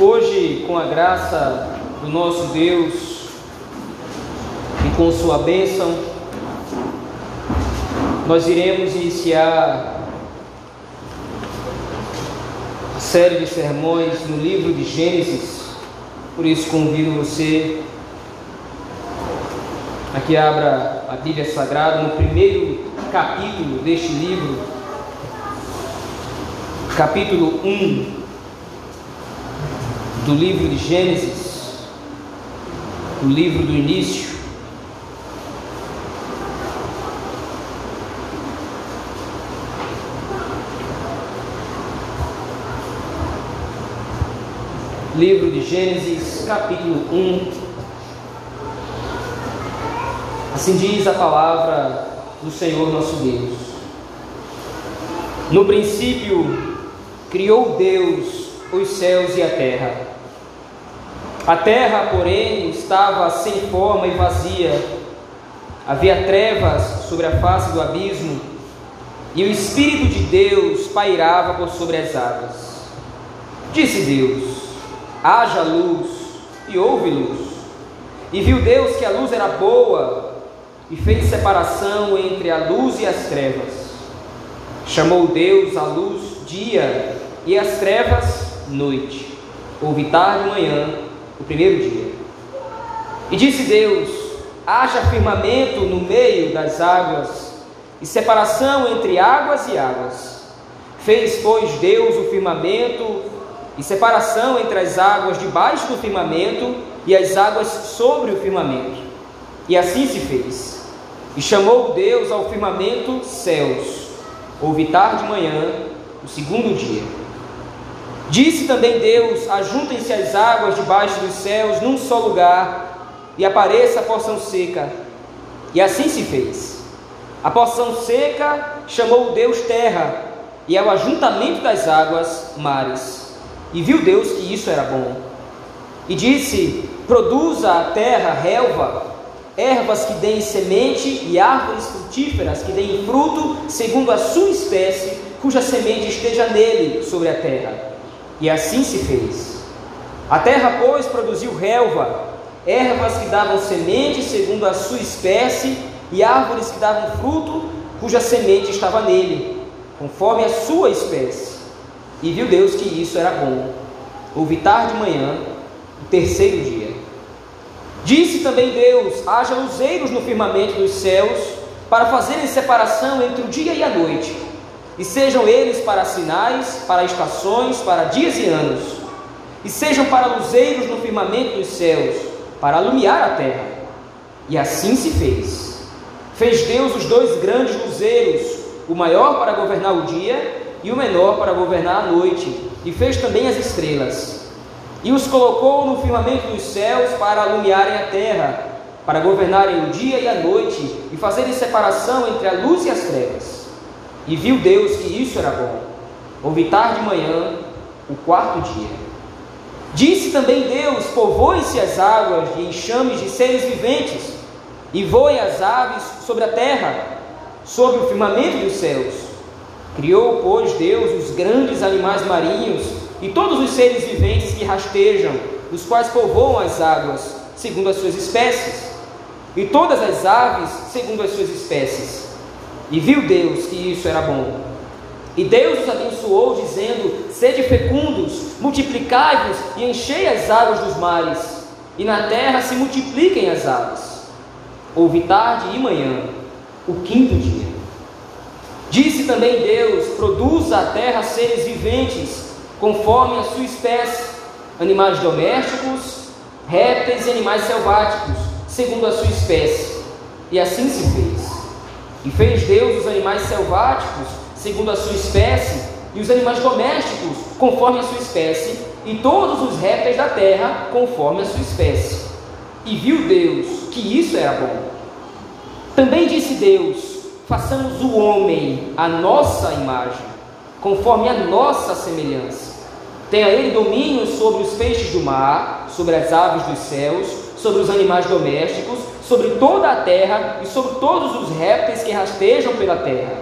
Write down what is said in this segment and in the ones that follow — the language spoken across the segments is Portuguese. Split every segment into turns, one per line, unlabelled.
Hoje, com a graça do nosso Deus e com Sua bênção, nós iremos iniciar a série de sermões no livro de Gênesis. Por isso, convido você a que abra a Bíblia Sagrada no primeiro capítulo deste livro, capítulo 1 do livro de Gênesis, o livro do início. Livro de Gênesis, capítulo 1. Assim diz a palavra do Senhor nosso Deus. No princípio, criou Deus os céus e a terra. A terra, porém, estava sem forma e vazia. Havia trevas sobre a face do abismo, e o Espírito de Deus pairava por sobre as águas. Disse Deus: haja luz, e houve luz. E viu Deus que a luz era boa, e fez separação entre a luz e as trevas. Chamou Deus a luz dia, e as trevas noite. Houve tarde e manhã, o primeiro dia. E disse Deus: haja firmamento no meio das águas, e separação entre águas e águas. Fez, pois, Deus o firmamento, e separação entre as águas debaixo do firmamento e as águas sobre o firmamento. E assim se fez. E chamou Deus ao firmamento céus. Houve tarde e manhã, o segundo dia. Disse também Deus: Ajuntem-se as águas debaixo dos céus num só lugar, e apareça a porção seca. E assim se fez. A porção seca chamou Deus terra, e ao ajuntamento das águas, mares. E viu Deus que isso era bom. E disse: Produza a terra relva, ervas que deem semente e árvores frutíferas que deem fruto segundo a sua espécie, cuja semente esteja nele sobre a terra e assim se fez. A terra, pois, produziu relva, ervas que davam semente segundo a sua espécie, e árvores que davam fruto, cuja semente estava nele, conforme a sua espécie. E viu Deus que isso era bom. Houve tarde de manhã, o terceiro dia. Disse também Deus: haja luzeiros no firmamento dos céus, para fazerem separação entre o dia e a noite e sejam eles para sinais, para estações, para dias e anos, e sejam para luzeiros no firmamento dos céus, para alumiar a terra. E assim se fez. Fez Deus os dois grandes luzeiros, o maior para governar o dia e o menor para governar a noite, e fez também as estrelas. E os colocou no firmamento dos céus para alumiarem a terra, para governarem o dia e a noite, e fazerem separação entre a luz e as trevas. E viu Deus que isso era bom. Houve tarde de manhã, o quarto dia. Disse também Deus: Povoem-se as águas de enxames de seres viventes, e voem as aves sobre a terra, sobre o firmamento dos céus. Criou, pois, Deus os grandes animais marinhos e todos os seres viventes que rastejam, os quais povoam as águas, segundo as suas espécies, e todas as aves, segundo as suas espécies. E viu Deus que isso era bom. E Deus os abençoou, dizendo: Sede fecundos, multiplicai-vos e enchei as águas dos mares, e na terra se multipliquem as aves. Houve tarde e manhã, o quinto dia. Disse também Deus: Produza a terra seres viventes, conforme a sua espécie, animais domésticos, répteis e animais selváticos, segundo a sua espécie. E assim se fez. E fez Deus os animais selváticos, segundo a sua espécie, e os animais domésticos, conforme a sua espécie, e todos os répteis da terra, conforme a sua espécie. E viu Deus que isso era bom. Também disse Deus: façamos o homem a nossa imagem, conforme a nossa semelhança. Tenha ele domínio sobre os peixes do mar, sobre as aves dos céus, sobre os animais domésticos, sobre toda a terra e sobre todos os répteis que rastejam pela terra.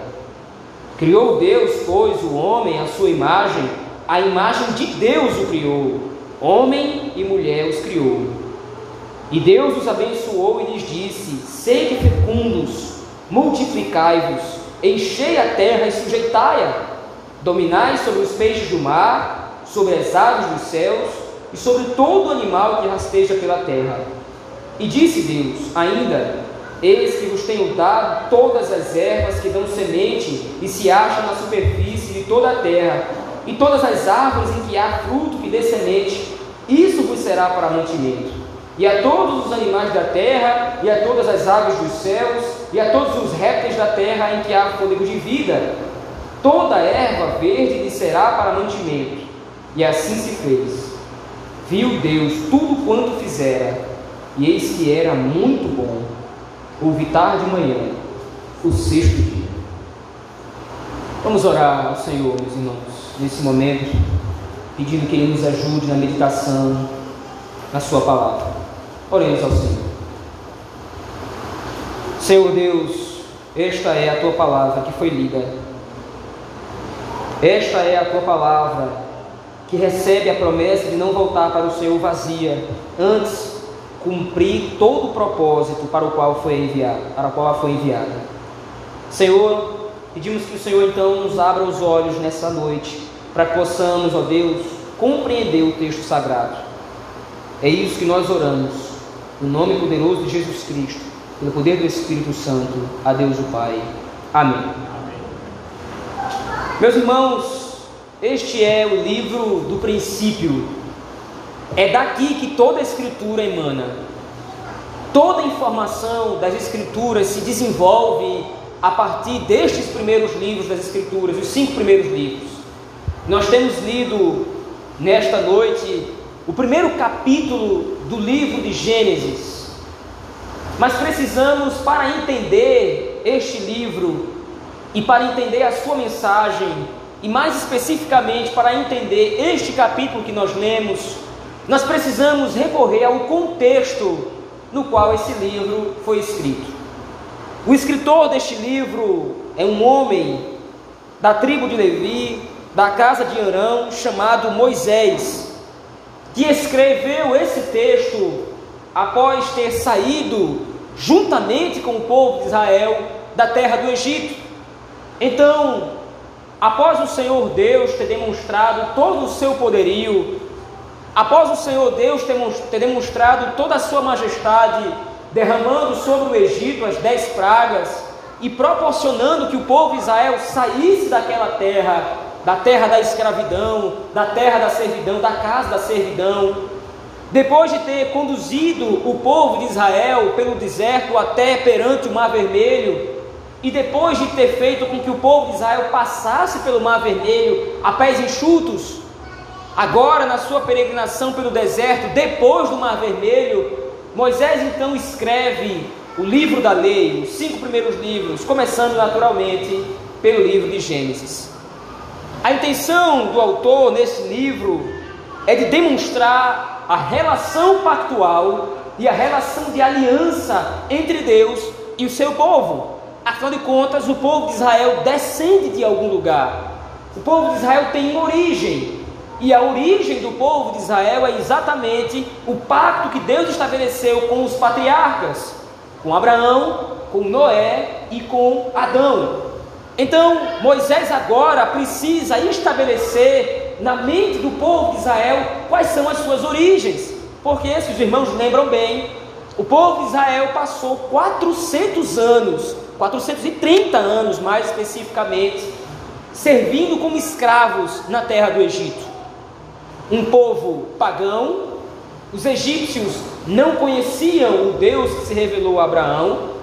Criou Deus, pois, o homem à sua imagem, a imagem de Deus o criou. homem e mulher os criou. E Deus os abençoou e lhes disse: Sede fecundos, multiplicai-vos, enchei a terra e sujeitai-a, dominai sobre os peixes do mar, sobre as aves dos céus e sobre todo animal que rasteja pela terra. E disse Deus ainda: Eis que vos tenho dado todas as ervas que dão semente e se acham na superfície de toda a terra, e todas as árvores em que há fruto que dê semente, isso vos será para mantimento. E a todos os animais da terra, e a todas as aves dos céus, e a todos os répteis da terra em que há fôlego de vida, toda erva verde lhe será para mantimento. E assim se fez. Viu Deus tudo quanto fizera, e eis que era muito bom. Houve tarde e manhã, o sexto dia. Vamos orar ao Senhor, meus irmãos nesse momento, pedindo que Ele nos ajude na meditação na Sua palavra. Oremos ao Senhor. Senhor Deus, esta é a Tua palavra que foi lida. Esta é a Tua palavra que recebe a promessa de não voltar para o Senhor vazia, antes cumprir todo o propósito para o qual foi enviada, para o qual ela foi enviada. Senhor, Pedimos que o Senhor então nos abra os olhos nessa noite, para que possamos, ó Deus, compreender o texto sagrado. É isso que nós oramos, no nome poderoso de Jesus Cristo, pelo poder do Espírito Santo, a Deus o Pai. Amém. Amém. Meus irmãos, este é o livro do princípio. É daqui que toda a Escritura emana. Toda a informação das Escrituras se desenvolve a partir destes primeiros livros das Escrituras, os cinco primeiros livros. Nós temos lido nesta noite o primeiro capítulo do livro de Gênesis. Mas precisamos, para entender este livro e para entender a sua mensagem, e mais especificamente para entender este capítulo que nós lemos, nós precisamos recorrer ao contexto no qual esse livro foi escrito. O escritor deste livro é um homem da tribo de Levi, da casa de Arão, chamado Moisés, que escreveu esse texto após ter saído juntamente com o povo de Israel da terra do Egito. Então, após o Senhor Deus ter demonstrado todo o seu poderio, após o Senhor Deus ter demonstrado toda a sua majestade derramando sobre o Egito as dez pragas e proporcionando que o povo de Israel saísse daquela terra, da terra da escravidão, da terra da servidão, da casa da servidão. Depois de ter conduzido o povo de Israel pelo deserto até perante o Mar Vermelho, e depois de ter feito com que o povo de Israel passasse pelo Mar Vermelho a pés enxutos, agora na sua peregrinação pelo deserto, depois do Mar Vermelho, Moisés então escreve o livro da lei, os cinco primeiros livros, começando naturalmente pelo livro de Gênesis. A intenção do autor nesse livro é de demonstrar a relação pactual e a relação de aliança entre Deus e o seu povo. Afinal de contas, o povo de Israel descende de algum lugar. O povo de Israel tem uma origem, e a origem do povo de Israel é exatamente o pacto que Deus estabeleceu com os patriarcas, com Abraão, com Noé e com Adão. Então, Moisés agora precisa estabelecer na mente do povo de Israel quais são as suas origens, porque, se os irmãos lembram bem, o povo de Israel passou 400 anos, 430 anos mais especificamente, servindo como escravos na terra do Egito um povo pagão, os egípcios não conheciam o Deus que se revelou a Abraão,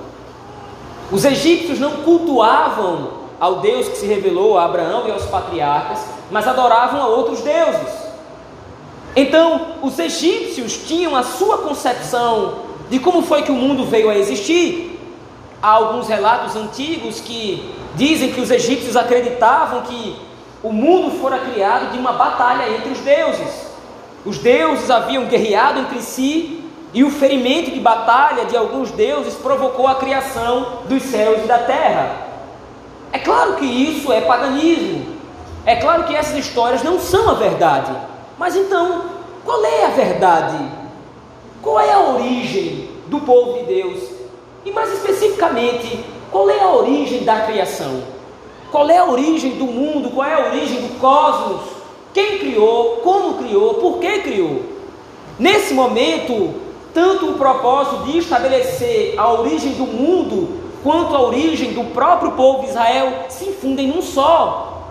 os egípcios não cultuavam ao Deus que se revelou a Abraão e aos patriarcas, mas adoravam a outros deuses. Então, os egípcios tinham a sua concepção de como foi que o mundo veio a existir. Há alguns relatos antigos que dizem que os egípcios acreditavam que o mundo fora criado de uma batalha entre os deuses. Os deuses haviam guerreado entre si e o ferimento de batalha de alguns deuses provocou a criação dos céus e da terra. É claro que isso é paganismo. É claro que essas histórias não são a verdade. Mas então, qual é a verdade? Qual é a origem do povo de Deus? E mais especificamente, qual é a origem da criação? Qual é a origem do mundo? Qual é a origem do cosmos? Quem criou? Como criou? Por que criou? Nesse momento, tanto o propósito de estabelecer a origem do mundo quanto a origem do próprio povo de Israel se infundem num só.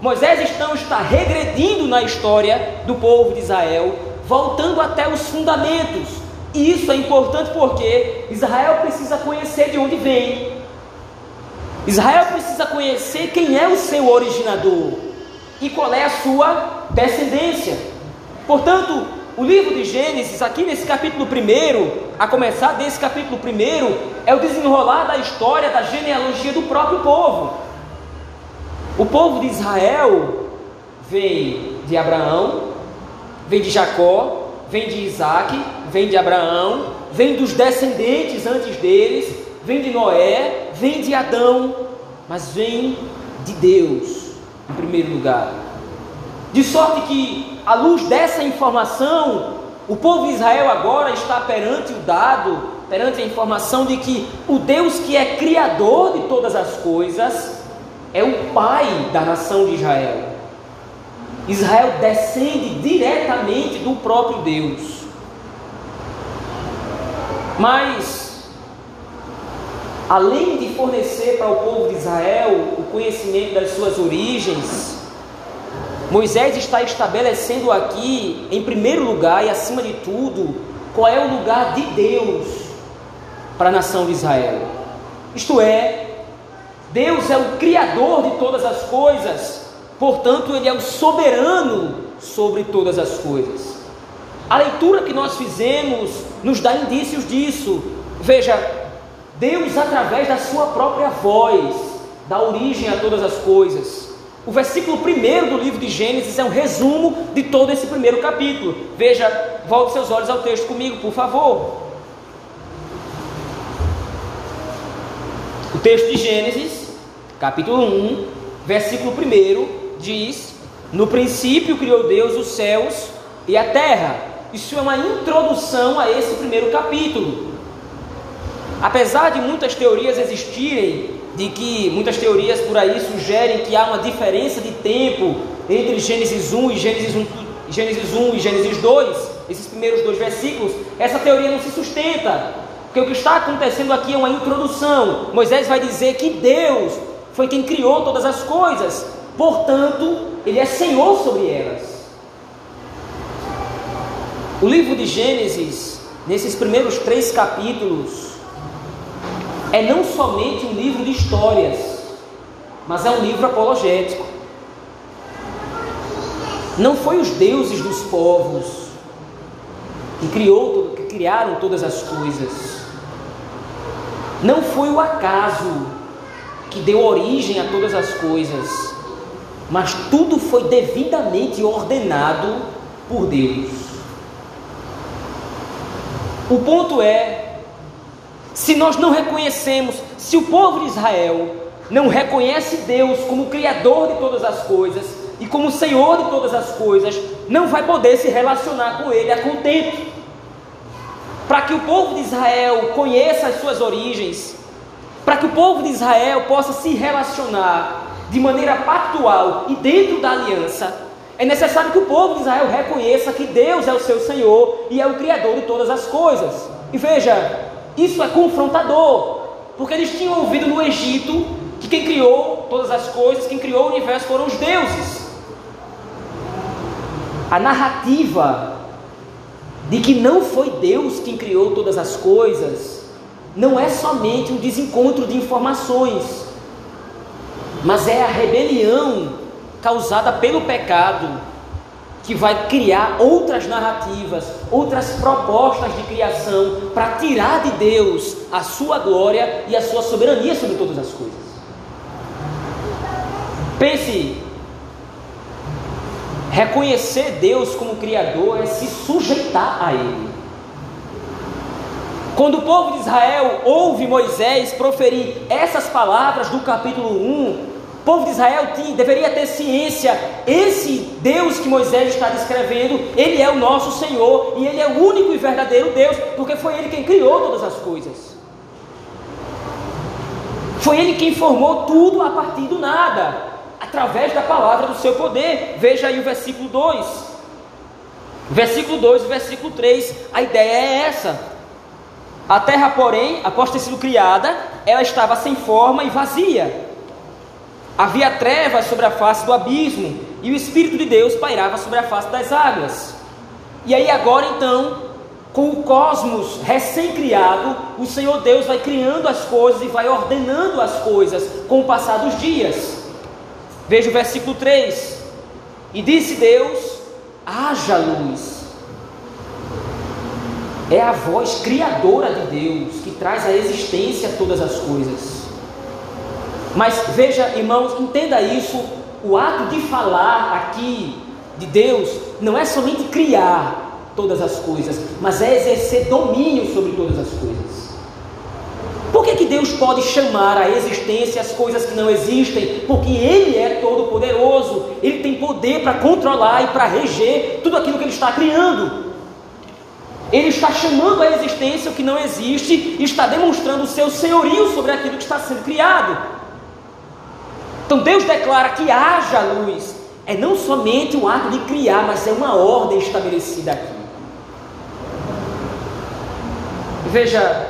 Moisés então está regredindo na história do povo de Israel, voltando até os fundamentos. E isso é importante porque Israel precisa conhecer de onde vem. Israel precisa conhecer quem é o seu originador e qual é a sua descendência. Portanto, o livro de Gênesis, aqui nesse capítulo 1, a começar desse capítulo 1, é o desenrolar da história da genealogia do próprio povo. O povo de Israel vem de Abraão, vem de Jacó, vem de Isaac, vem de Abraão, vem dos descendentes antes deles, vem de Noé, vem de Adão, mas vem de Deus em primeiro lugar. De sorte que, à luz dessa informação, o povo de Israel agora está perante o dado, perante a informação de que o Deus que é criador de todas as coisas é o pai da nação de Israel. Israel descende diretamente do próprio Deus. Mas, além de fornecer para o povo de Israel o conhecimento das suas origens, Moisés está estabelecendo aqui, em primeiro lugar e acima de tudo, qual é o lugar de Deus para a nação de Israel. Isto é, Deus é o Criador de todas as coisas, portanto, Ele é o soberano sobre todas as coisas. A leitura que nós fizemos nos dá indícios disso. Veja, Deus, através da Sua própria voz, dá origem a todas as coisas. O versículo 1 do livro de Gênesis é um resumo de todo esse primeiro capítulo. Veja, volte seus olhos ao texto comigo, por favor. O texto de Gênesis capítulo 1, versículo 1, diz: No princípio criou Deus os céus e a terra. Isso é uma introdução a esse primeiro capítulo. Apesar de muitas teorias existirem, de que muitas teorias por aí sugerem que há uma diferença de tempo entre Gênesis 1 e Gênesis 1, Gênesis 1 e Gênesis 2, esses primeiros dois versículos, essa teoria não se sustenta. Porque o que está acontecendo aqui é uma introdução. Moisés vai dizer que Deus foi quem criou todas as coisas, portanto, Ele é Senhor sobre elas. O livro de Gênesis, nesses primeiros três capítulos, é não somente um livro de histórias, mas é um livro apologético. Não foi os deuses dos povos que, criou, que criaram todas as coisas. Não foi o acaso que deu origem a todas as coisas, mas tudo foi devidamente ordenado por Deus. O ponto é: se nós não reconhecemos, se o povo de Israel não reconhece Deus como Criador de todas as coisas e como Senhor de todas as coisas, não vai poder se relacionar com Ele a contento. Para que o povo de Israel conheça as suas origens, para que o povo de Israel possa se relacionar de maneira pactual e dentro da aliança, é necessário que o povo de Israel reconheça que Deus é o seu Senhor e é o Criador de todas as coisas. E veja, isso é confrontador, porque eles tinham ouvido no Egito que quem criou todas as coisas, quem criou o universo foram os deuses. A narrativa de que não foi Deus quem criou todas as coisas não é somente um desencontro de informações, mas é a rebelião causada pelo pecado que vai criar outras narrativas, outras propostas de criação para tirar de Deus a sua glória e a sua soberania sobre todas as coisas. Pense, reconhecer Deus como Criador é se sujeitar a Ele. Quando o povo de Israel ouve Moisés proferir essas palavras do capítulo 1, povo de Israel tinha, deveria ter ciência: esse Deus que Moisés está descrevendo, ele é o nosso Senhor e ele é o único e verdadeiro Deus, porque foi ele quem criou todas as coisas. Foi ele quem formou tudo a partir do nada, através da palavra do seu poder. Veja aí o versículo 2. Versículo 2 e versículo 3, a ideia é essa. A terra, porém, após ter sido criada, ela estava sem forma e vazia. Havia trevas sobre a face do abismo, e o Espírito de Deus pairava sobre a face das águas. E aí, agora então, com o cosmos recém-criado, o Senhor Deus vai criando as coisas e vai ordenando as coisas com o passar dos dias. Veja o versículo 3: E disse Deus: haja luz. É a voz criadora de Deus que traz à existência todas as coisas. Mas veja, irmãos, entenda isso: o ato de falar aqui de Deus não é somente criar todas as coisas, mas é exercer domínio sobre todas as coisas. Por que, que Deus pode chamar à existência as coisas que não existem? Porque Ele é todo-poderoso, Ele tem poder para controlar e para reger tudo aquilo que Ele está criando. Ele está chamando à existência o que não existe e está demonstrando o seu senhorio sobre aquilo que está sendo criado. Então Deus declara que haja luz. É não somente um ato de criar, mas é uma ordem estabelecida aqui. Veja,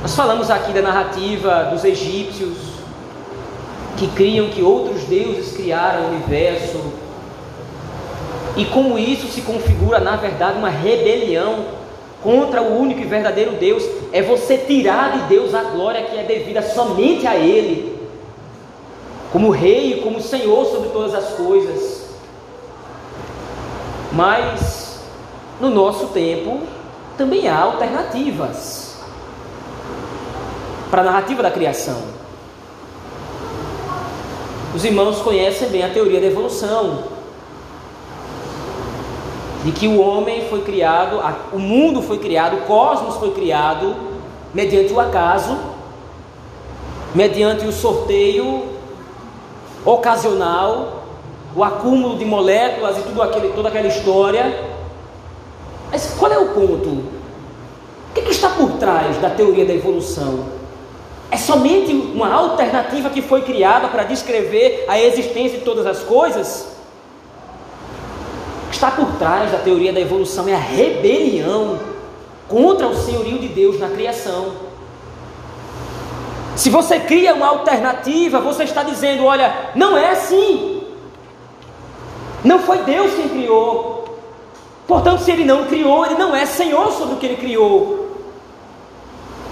nós falamos aqui da narrativa dos egípcios que criam que outros deuses criaram o universo, e como isso se configura, na verdade, uma rebelião contra o único e verdadeiro Deus, é você tirar de Deus a glória que é devida somente a Ele, como Rei como Senhor sobre todas as coisas. Mas, no nosso tempo, também há alternativas para a narrativa da criação. Os irmãos conhecem bem a teoria da evolução, de que o homem foi criado, o mundo foi criado, o cosmos foi criado mediante o acaso, mediante o sorteio ocasional, o acúmulo de moléculas e tudo aquele, toda aquela história. Mas qual é o ponto? O que, que está por trás da teoria da evolução? É somente uma alternativa que foi criada para descrever a existência de todas as coisas? está por trás da teoria da evolução é a rebelião contra o senhorio de Deus na criação. Se você cria uma alternativa, você está dizendo: olha, não é assim. Não foi Deus quem criou. Portanto, se ele não criou, ele não é senhor sobre o que ele criou.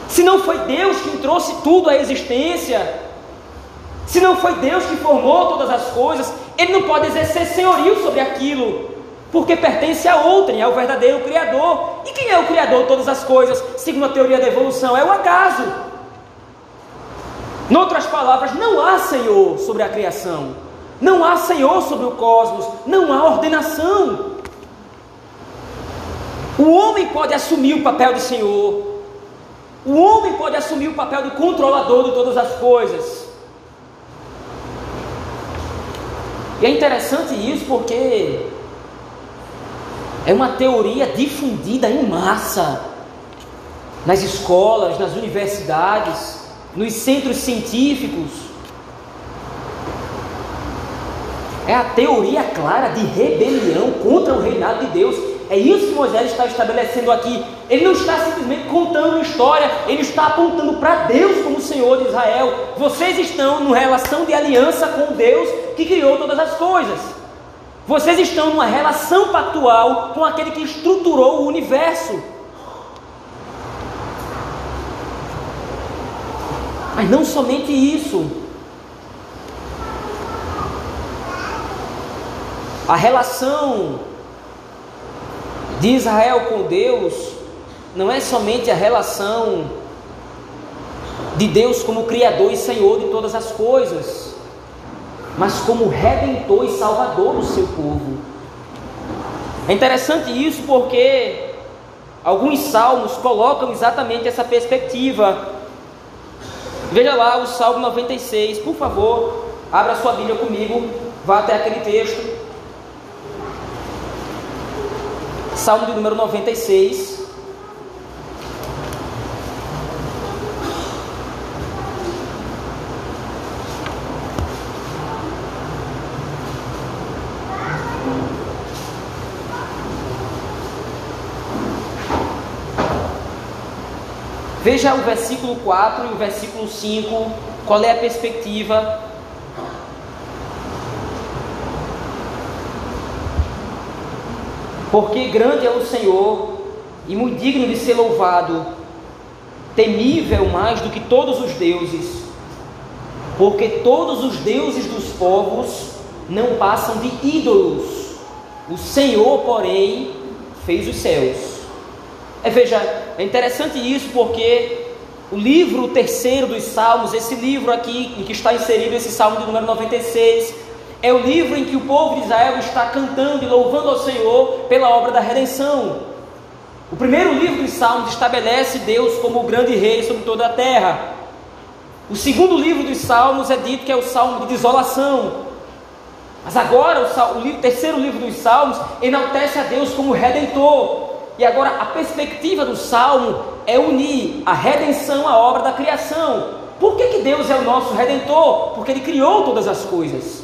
Se não foi Deus quem trouxe tudo à existência, se não foi Deus que formou todas as coisas, ele não pode exercer senhorio sobre aquilo porque pertence a outrem, ao verdadeiro Criador. E quem é o Criador de todas as coisas, segundo a teoria da evolução? É o acaso. Outras palavras, não há Senhor sobre a criação, não há Senhor sobre o cosmos, não há ordenação. O homem pode assumir o papel de Senhor, o homem pode assumir o papel de controlador de todas as coisas. E é interessante isso porque é uma teoria difundida em massa nas escolas, nas universidades, nos centros científicos. É a teoria clara de rebelião contra o reinado de Deus. É isso que Moisés está estabelecendo aqui. Ele não está simplesmente contando história, ele está apontando para Deus como Senhor de Israel. Vocês estão numa relação de aliança com Deus que criou todas as coisas. Vocês estão numa relação pactual com aquele que estruturou o universo. Mas não somente isso. A relação de Israel com Deus não é somente a relação de Deus como Criador e Senhor de todas as coisas mas como redentor e salvador do seu povo. É interessante isso porque alguns salmos colocam exatamente essa perspectiva. Veja lá o Salmo 96, por favor, abra sua Bíblia comigo, vá até aquele texto. Salmo de número 96. Veja o versículo 4 e o versículo 5, qual é a perspectiva. Porque grande é o Senhor e muito digno de ser louvado, temível mais do que todos os deuses, porque todos os deuses dos povos não passam de ídolos, o Senhor, porém, fez os céus. É, veja, é interessante isso porque o livro terceiro dos Salmos, esse livro aqui em que está inserido esse Salmo de número 96, é o livro em que o povo de Israel está cantando e louvando ao Senhor pela obra da redenção. O primeiro livro dos Salmos estabelece Deus como o grande rei sobre toda a terra. O segundo livro dos Salmos é dito que é o Salmo de desolação. Mas agora o, o terceiro livro dos Salmos enaltece a Deus como redentor. E agora a perspectiva do salmo é unir a redenção à obra da criação. Por que, que Deus é o nosso redentor? Porque Ele criou todas as coisas.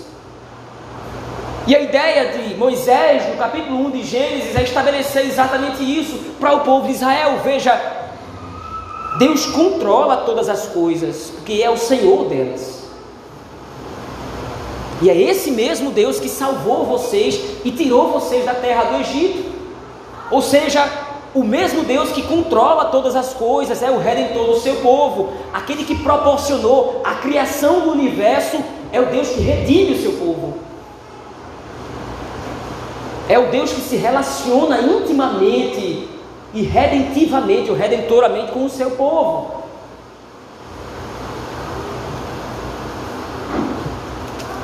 E a ideia de Moisés, no capítulo 1 de Gênesis, é estabelecer exatamente isso para o povo de Israel. Veja, Deus controla todas as coisas, porque é o Senhor delas. E é esse mesmo Deus que salvou vocês e tirou vocês da terra do Egito. Ou seja, o mesmo Deus que controla todas as coisas é o redentor do seu povo, aquele que proporcionou a criação do universo, é o Deus que redime o seu povo. É o Deus que se relaciona intimamente e redentivamente, ou redentoramente com o seu povo.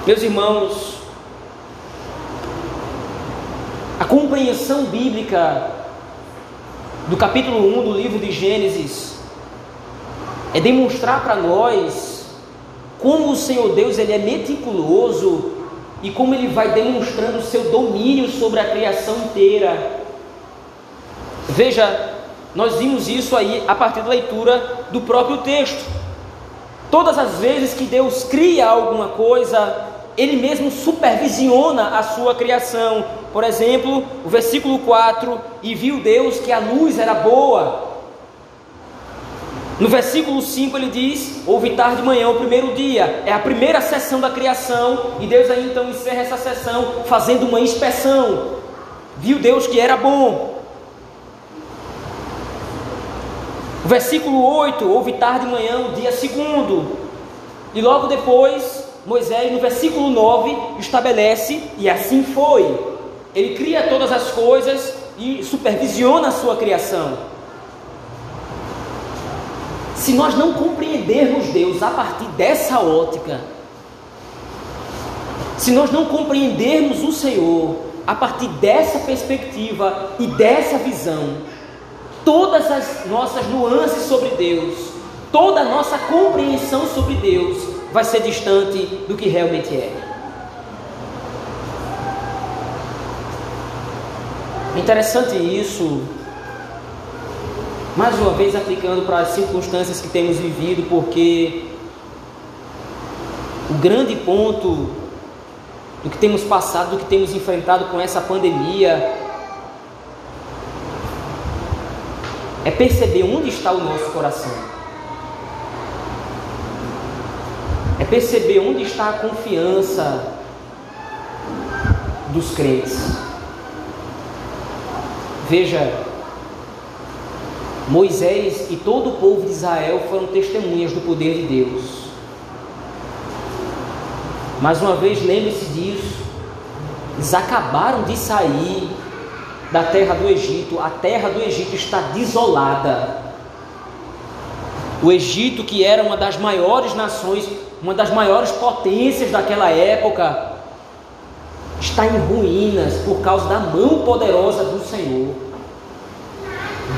Meus irmãos, A compreensão bíblica do capítulo 1 do livro de Gênesis é demonstrar para nós como o Senhor Deus ele é meticuloso e como ele vai demonstrando o seu domínio sobre a criação inteira. Veja, nós vimos isso aí a partir da leitura do próprio texto. Todas as vezes que Deus cria alguma coisa, ele mesmo supervisiona a sua criação. Por exemplo, o versículo 4: E viu Deus que a luz era boa. No versículo 5 ele diz: Houve tarde de manhã, o primeiro dia, é a primeira sessão da criação, e Deus aí então encerra essa sessão fazendo uma inspeção. Viu Deus que era bom. O versículo 8: Houve tarde de manhã, o dia segundo, e logo depois Moisés, no versículo 9, estabelece, e assim foi. Ele cria todas as coisas e supervisiona a sua criação. Se nós não compreendermos Deus a partir dessa ótica, se nós não compreendermos o Senhor a partir dessa perspectiva e dessa visão, todas as nossas nuances sobre Deus, toda a nossa compreensão sobre Deus vai ser distante do que realmente é. Interessante isso, mais uma vez aplicando para as circunstâncias que temos vivido, porque o grande ponto do que temos passado, do que temos enfrentado com essa pandemia, é perceber onde está o nosso coração. é perceber onde está a confiança dos crentes. Veja, Moisés e todo o povo de Israel foram testemunhas do poder de Deus. Mais uma vez, lembre-se disso. Eles acabaram de sair da terra do Egito. A terra do Egito está desolada. O Egito, que era uma das maiores nações, uma das maiores potências daquela época, está em ruínas por causa da mão poderosa do Senhor.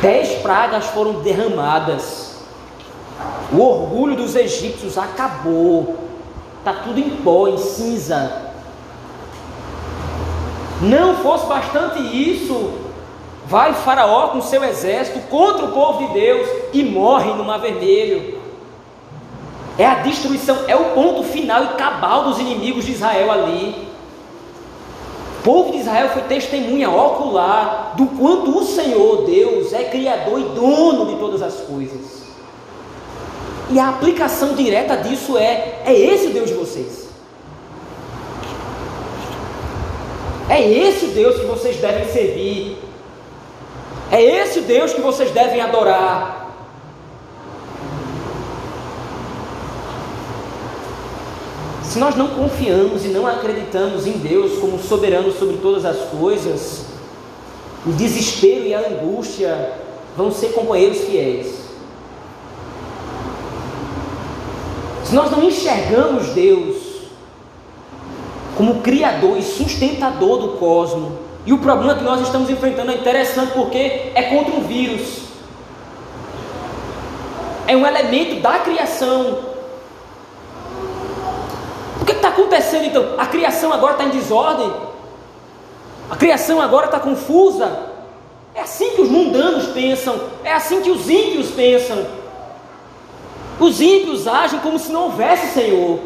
Dez pragas foram derramadas. O orgulho dos egípcios acabou. Está tudo em pó, em cinza. Não fosse bastante isso, vai Faraó com seu exército contra o povo de Deus e morre no Mar Vermelho. É a destruição, é o ponto final e cabal dos inimigos de Israel ali. Povo de Israel foi testemunha ocular do quanto o Senhor Deus é criador e dono de todas as coisas. E a aplicação direta disso é: é esse o Deus de vocês. É esse o Deus que vocês devem servir. É esse o Deus que vocês devem adorar. Se nós não confiamos e não acreditamos em Deus como soberano sobre todas as coisas, o desespero e a angústia vão ser companheiros fiéis. Se nós não enxergamos Deus como Criador e sustentador do cosmos, e o problema que nós estamos enfrentando é interessante porque é contra um vírus, é um elemento da criação. Que está acontecendo então? A criação agora está em desordem, a criação agora está confusa. É assim que os mundanos pensam, é assim que os ímpios pensam. Os ímpios agem como se não houvesse Senhor.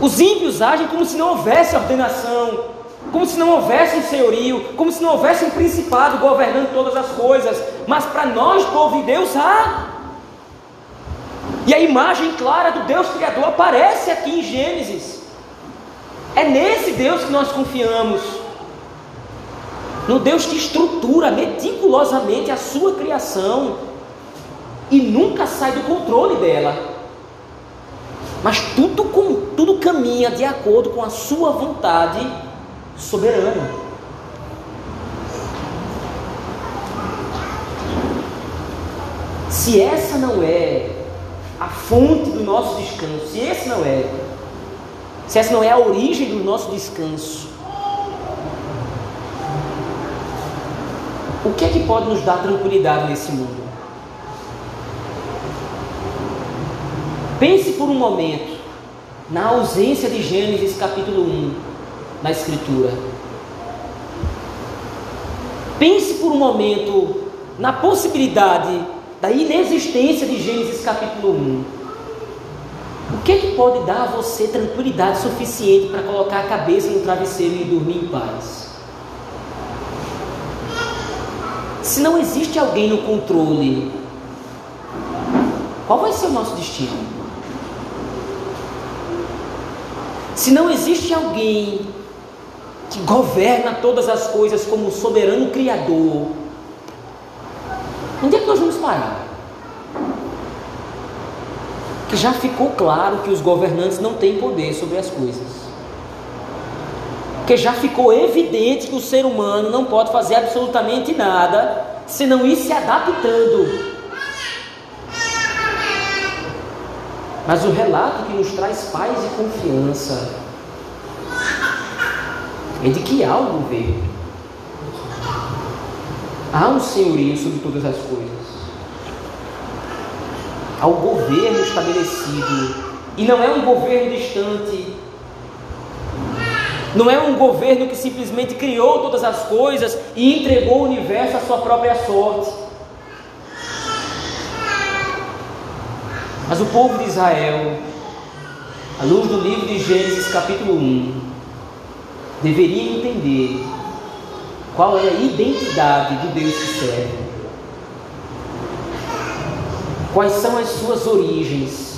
Os ímpios agem como se não houvesse ordenação, como se não houvesse um senhorio, como se não houvesse um principado governando todas as coisas. Mas para nós, povo de Deus, há. E a imagem clara do Deus Criador aparece aqui em Gênesis. É nesse Deus que nós confiamos. No Deus que estrutura meticulosamente a sua criação e nunca sai do controle dela. Mas tudo, com, tudo caminha de acordo com a sua vontade soberana. Se essa não é a fonte do nosso descanso, se esse não é, se essa não é a origem do nosso descanso, o que é que pode nos dar tranquilidade nesse mundo? Pense por um momento na ausência de Gênesis capítulo 1 na Escritura. Pense por um momento na possibilidade da inexistência de Gênesis capítulo 1. O que, é que pode dar a você tranquilidade suficiente para colocar a cabeça no travesseiro e dormir em paz? Se não existe alguém no controle, qual vai ser o nosso destino? Se não existe alguém que governa todas as coisas como soberano Criador, onde é que nós vamos parar? Que já ficou claro que os governantes não têm poder sobre as coisas. Que já ficou evidente que o ser humano não pode fazer absolutamente nada senão ir se adaptando Mas o relato que nos traz paz e confiança é de que um governo. Há um senhorio sobre todas as coisas. Há um governo estabelecido. E não é um governo distante. Não é um governo que simplesmente criou todas as coisas e entregou o universo à sua própria sorte. Mas o povo de Israel, à luz do livro de Gênesis, capítulo 1, deveria entender qual é a identidade do Deus que serve, quais são as suas origens.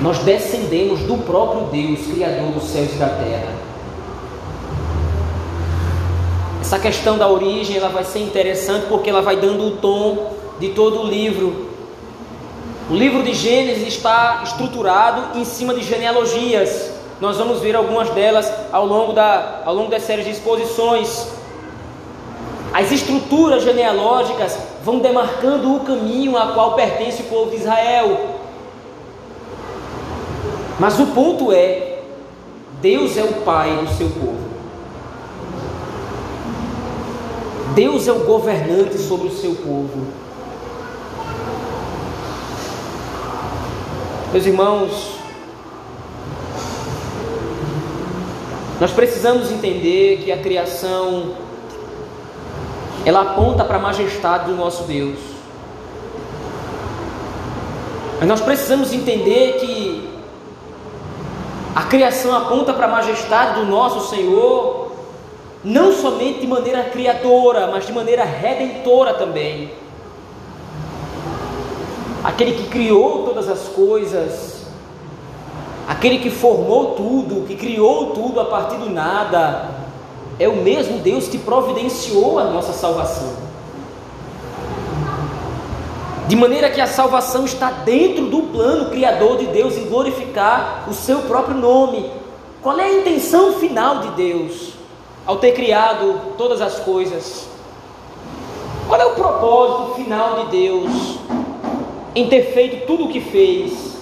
Nós descendemos do próprio Deus, Criador dos céus e da terra. Essa questão da origem ela vai ser interessante porque ela vai dando o tom de todo o livro. O livro de Gênesis está estruturado em cima de genealogias. Nós vamos ver algumas delas ao longo, da, ao longo das séries de exposições. As estruturas genealógicas vão demarcando o caminho a qual pertence o povo de Israel. Mas o ponto é: Deus é o pai do seu povo. Deus é o governante sobre o seu povo. Meus irmãos, nós precisamos entender que a criação ela aponta para a majestade do nosso Deus. Mas nós precisamos entender que a criação aponta para a majestade do nosso Senhor, não somente de maneira criadora, mas de maneira redentora também. Aquele que criou todas as coisas, aquele que formou tudo, que criou tudo a partir do nada, é o mesmo Deus que providenciou a nossa salvação. De maneira que a salvação está dentro do plano criador de Deus em glorificar o seu próprio nome. Qual é a intenção final de Deus ao ter criado todas as coisas? Qual é o propósito final de Deus em ter feito tudo o que fez?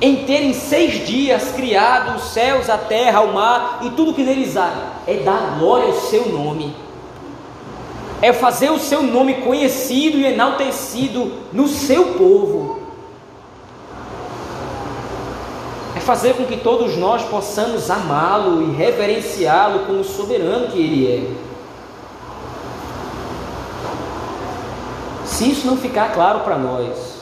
Em ter em seis dias criado os céus, a terra, o mar e tudo que neles há? É dar glória ao seu nome é fazer o seu nome conhecido e enaltecido no seu povo. É fazer com que todos nós possamos amá-lo e reverenciá-lo como soberano que ele é. Se isso não ficar claro para nós,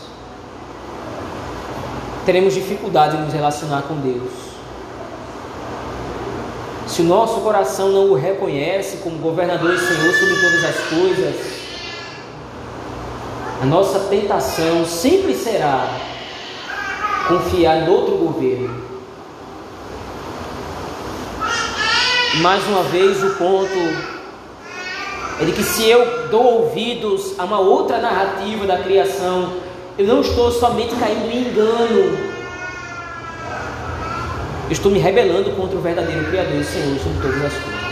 teremos dificuldade em nos relacionar com Deus. Se o nosso coração não o reconhece como governador e Senhor sobre todas as coisas, a nossa tentação sempre será confiar em outro governo. Mais uma vez, o ponto é de que se eu dou ouvidos a uma outra narrativa da criação, eu não estou somente caindo em engano, eu estou me rebelando contra o verdadeiro Criador e Senhor sobre todas as coisas.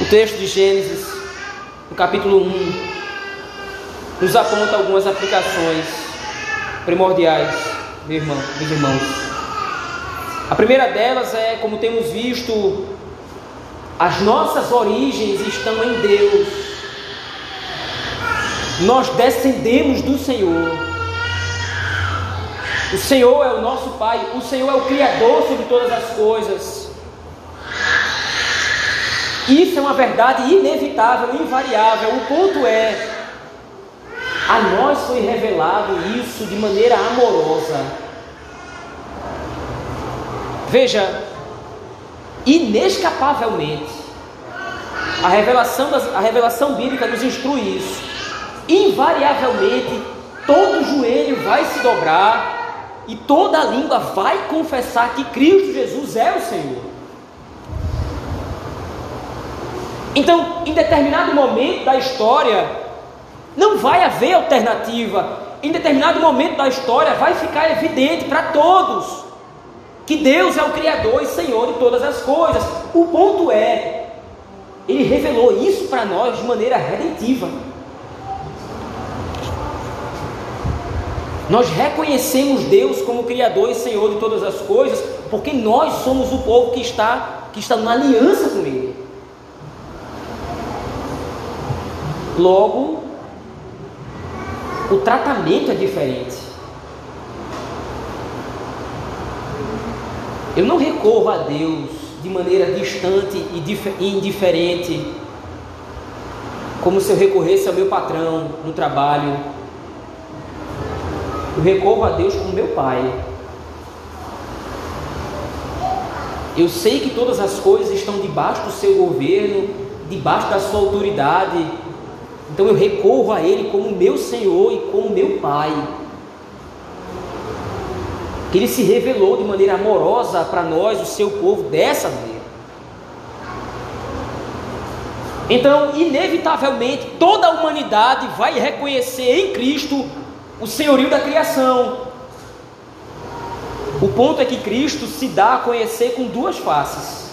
O texto de Gênesis, no capítulo 1, nos aponta algumas aplicações primordiais, meu irmão, meus irmãos. A primeira delas é, como temos visto, as nossas origens estão em Deus. Nós descendemos do Senhor. O Senhor é o nosso Pai, o Senhor é o Criador sobre todas as coisas. Isso é uma verdade inevitável, invariável. O ponto é: a nós foi revelado isso de maneira amorosa. Veja, inescapavelmente, a revelação, das, a revelação bíblica nos instrui isso. Invariavelmente, todo joelho vai se dobrar e toda língua vai confessar que Cristo Jesus é o Senhor. Então, em determinado momento da história, não vai haver alternativa. Em determinado momento da história, vai ficar evidente para todos que Deus é o Criador e Senhor de todas as coisas. O ponto é, Ele revelou isso para nós de maneira redentiva. Nós reconhecemos Deus como Criador e Senhor de todas as coisas, porque nós somos o povo que está, que está na aliança com Ele. Logo, o tratamento é diferente. Eu não recorro a Deus de maneira distante e indiferente, como se eu recorresse ao meu patrão no trabalho, eu recorro a Deus como meu Pai. Eu sei que todas as coisas estão debaixo do seu governo, debaixo da sua autoridade. Então eu recorro a Ele como meu Senhor e como meu Pai. Que Ele se revelou de maneira amorosa para nós, o seu povo, dessa maneira. Então, inevitavelmente, toda a humanidade vai reconhecer em Cristo o senhorio da criação. O ponto é que Cristo se dá a conhecer com duas faces: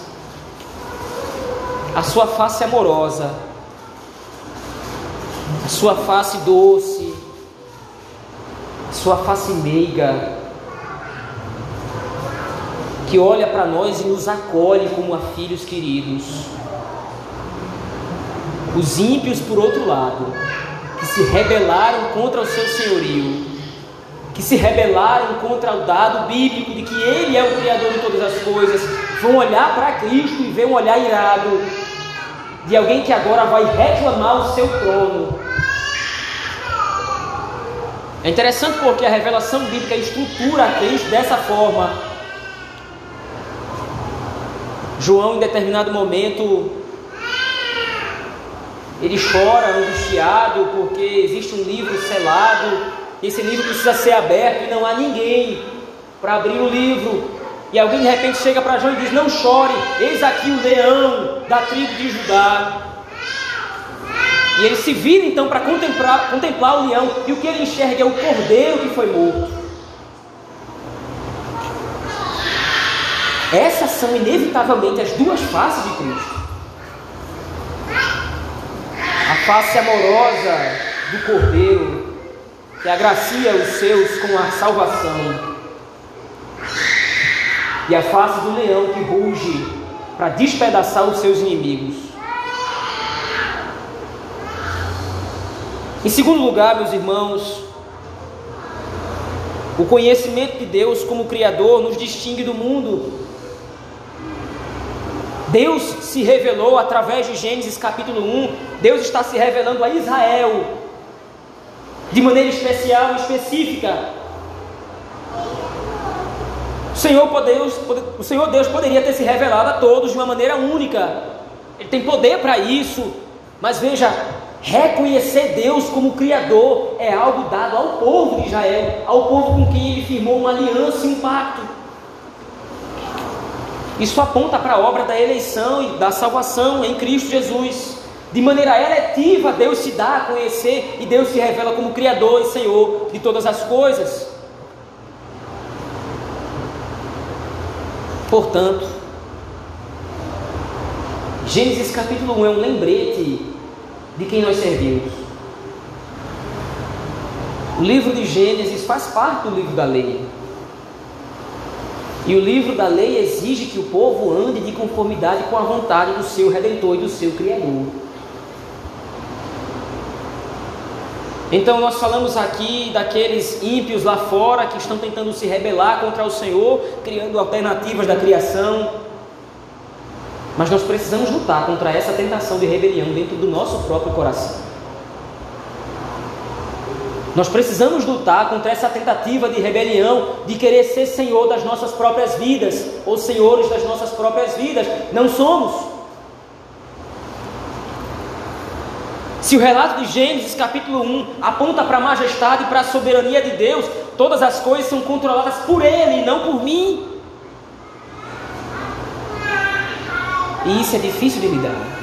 a sua face amorosa, a sua face doce, a sua face meiga, que olha para nós e nos acolhe como a filhos queridos. Os ímpios, por outro lado, se rebelaram contra o seu senhorio, que se rebelaram contra o dado bíblico de que Ele é o Criador de todas as coisas, vão olhar para Cristo e ver um olhar irado de alguém que agora vai reclamar o seu trono. É interessante porque a revelação bíblica estrutura a Cristo dessa forma. João, em determinado momento, ele chora angustiado porque existe um livro selado, esse livro precisa ser aberto e não há ninguém para abrir o livro. E alguém de repente chega para João e diz: Não chore, eis aqui o leão da tribo de Judá. E ele se vira então para contemplar, contemplar o leão, e o que ele enxerga é o cordeiro que foi morto. Essas são inevitavelmente as duas faces de Cristo. A face amorosa do cordeiro, que agracia os seus com a salvação, e a face do leão que ruge para despedaçar os seus inimigos. Em segundo lugar, meus irmãos, o conhecimento de Deus como Criador nos distingue do mundo. Deus se revelou através de Gênesis capítulo 1, Deus está se revelando a Israel de maneira especial específica. O Senhor, Deus, o Senhor Deus poderia ter se revelado a todos de uma maneira única. Ele tem poder para isso. Mas veja, reconhecer Deus como Criador é algo dado ao povo de Israel, ao povo com quem ele firmou uma aliança e um pacto. Isso aponta para a obra da eleição e da salvação em Cristo Jesus. De maneira eletiva, Deus se dá a conhecer e Deus se revela como Criador e Senhor de todas as coisas. Portanto, Gênesis capítulo 1 é um lembrete de quem nós servimos. O livro de Gênesis faz parte do livro da lei. E o livro da lei exige que o povo ande de conformidade com a vontade do seu redentor e do seu Criador. Então nós falamos aqui daqueles ímpios lá fora que estão tentando se rebelar contra o Senhor, criando alternativas da criação. Mas nós precisamos lutar contra essa tentação de rebelião dentro do nosso próprio coração. Nós precisamos lutar contra essa tentativa de rebelião, de querer ser senhor das nossas próprias vidas, ou senhores das nossas próprias vidas. Não somos. Se o relato de Gênesis capítulo 1 aponta para a majestade e para a soberania de Deus, todas as coisas são controladas por Ele não por mim. E isso é difícil de lidar.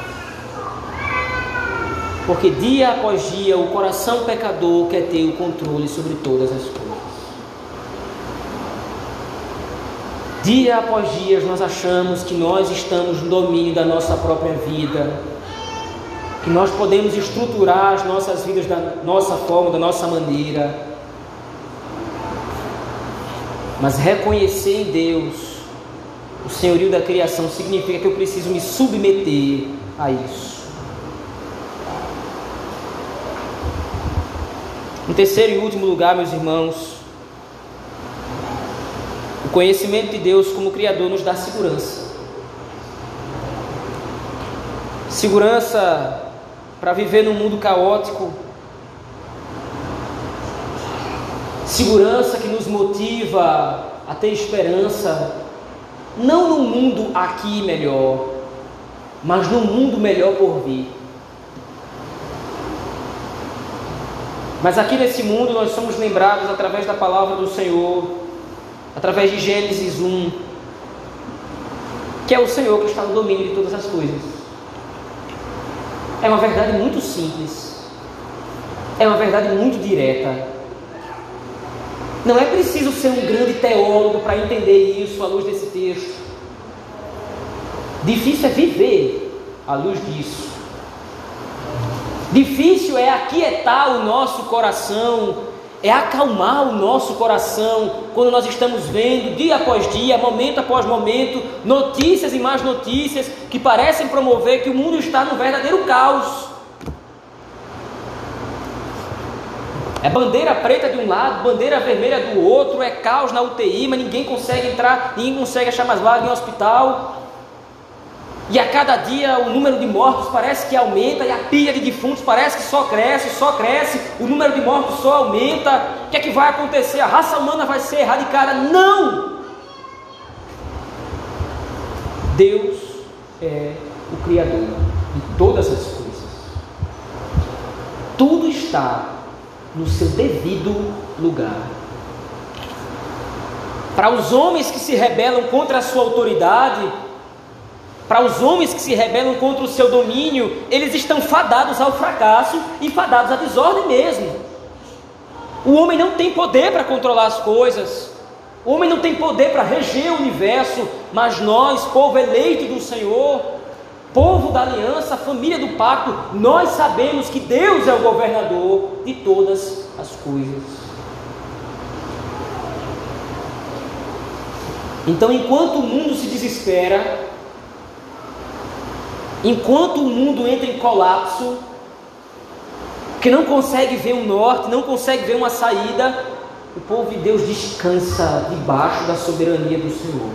Porque dia após dia o coração pecador quer ter o controle sobre todas as coisas. Dia após dia nós achamos que nós estamos no domínio da nossa própria vida que nós podemos estruturar as nossas vidas da nossa forma, da nossa maneira, mas reconhecer em Deus o senhorio da criação significa que eu preciso me submeter a isso. Em terceiro e último lugar, meus irmãos, o conhecimento de Deus como Criador nos dá segurança. Segurança para viver num mundo caótico. Segurança que nos motiva a ter esperança, não no mundo aqui melhor, mas no mundo melhor por vir. Mas aqui nesse mundo nós somos lembrados através da palavra do Senhor, através de Gênesis 1, que é o Senhor que está no domínio de todas as coisas. É uma verdade muito simples. É uma verdade muito direta. Não é preciso ser um grande teólogo para entender isso à luz desse texto. Difícil é viver à luz disso. Difícil é aquietar o nosso coração é acalmar o nosso coração quando nós estamos vendo dia após dia, momento após momento, notícias e mais notícias que parecem promover que o mundo está no verdadeiro caos. É bandeira preta de um lado, bandeira vermelha do outro, é caos na UTI, mas ninguém consegue entrar, ninguém consegue achar mais vaga em hospital. E a cada dia o número de mortos parece que aumenta, e a pilha de defuntos parece que só cresce, só cresce, o número de mortos só aumenta. O que é que vai acontecer? A raça humana vai ser erradicada? Não! Deus é o Criador de todas as coisas. Tudo está no seu devido lugar. Para os homens que se rebelam contra a sua autoridade, para os homens que se rebelam contra o seu domínio, eles estão fadados ao fracasso e fadados à desordem mesmo. O homem não tem poder para controlar as coisas, o homem não tem poder para reger o universo, mas nós, povo eleito do Senhor, povo da aliança, família do pacto, nós sabemos que Deus é o governador de todas as coisas. Então, enquanto o mundo se desespera, enquanto o mundo entra em colapso, que não consegue ver um norte, não consegue ver uma saída, o povo de Deus descansa debaixo da soberania do Senhor.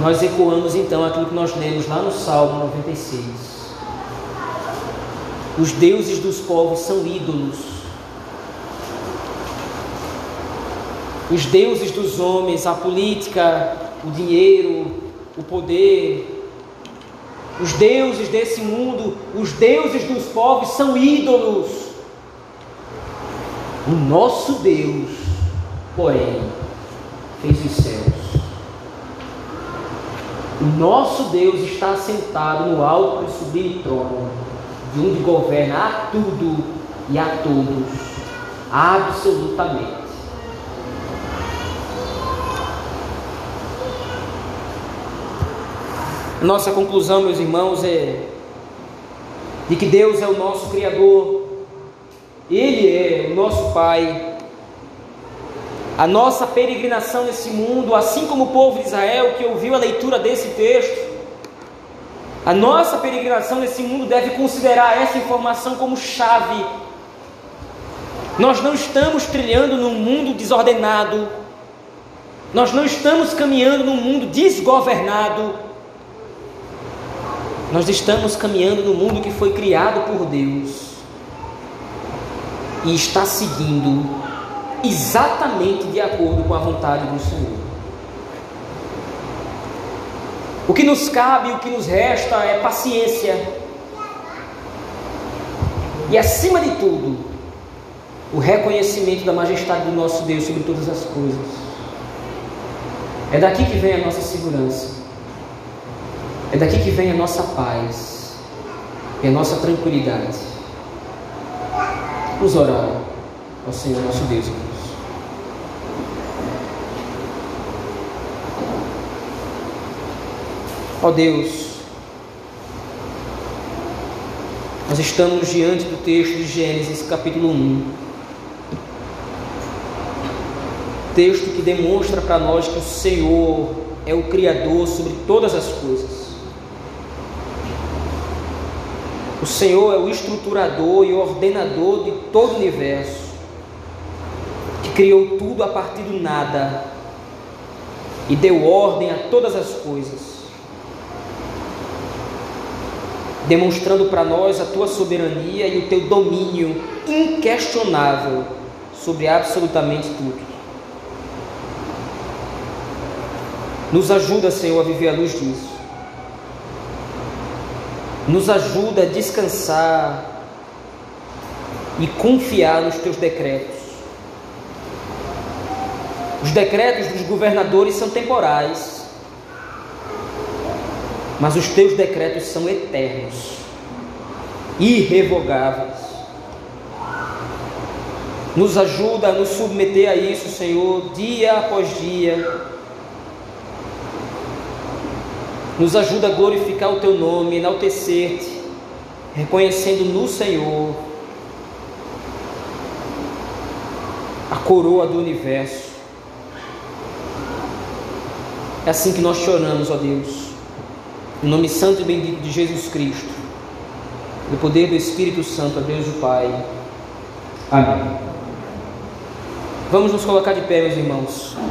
Nós ecoamos então aquilo que nós lemos lá no Salmo 96. Os deuses dos povos são ídolos. Os deuses dos homens, a política, o dinheiro, o poder, os deuses desse mundo, os deuses dos povos são ídolos. O nosso Deus, porém, fez os céus. O nosso Deus está sentado no alto e sublime trono, de onde governa a tudo e a todos, absolutamente. Nossa conclusão, meus irmãos, é de que Deus é o nosso Criador, Ele é o nosso Pai, a nossa peregrinação nesse mundo, assim como o povo de Israel que ouviu a leitura desse texto, a nossa peregrinação nesse mundo deve considerar essa informação como chave. Nós não estamos trilhando num mundo desordenado, nós não estamos caminhando num mundo desgovernado, nós estamos caminhando no mundo que foi criado por Deus e está seguindo exatamente de acordo com a vontade do Senhor. O que nos cabe, o que nos resta é paciência. E acima de tudo, o reconhecimento da majestade do nosso Deus sobre todas as coisas. É daqui que vem a nossa segurança. É daqui que vem a nossa paz e a nossa tranquilidade. Vamos orar ao Senhor nosso Deus. Ó Deus, nós estamos diante do texto de Gênesis, capítulo 1. Texto que demonstra para nós que o Senhor é o Criador sobre todas as coisas. O Senhor é o estruturador e ordenador de todo o universo, que criou tudo a partir do nada e deu ordem a todas as coisas demonstrando para nós a tua soberania e o teu domínio inquestionável sobre absolutamente tudo. Nos ajuda, Senhor, a viver à luz disso. Nos ajuda a descansar e confiar nos teus decretos. Os decretos dos governadores são temporais mas os teus decretos são eternos, irrevogáveis. Nos ajuda a nos submeter a isso, Senhor, dia após dia. Nos ajuda a glorificar o teu nome, enaltecer-te, reconhecendo no Senhor a coroa do universo. É assim que nós choramos, ó Deus. Em nome santo e bendito de Jesus Cristo. no poder do Espírito Santo, a Deus o Pai. Amém. Vamos nos colocar de pé, meus irmãos.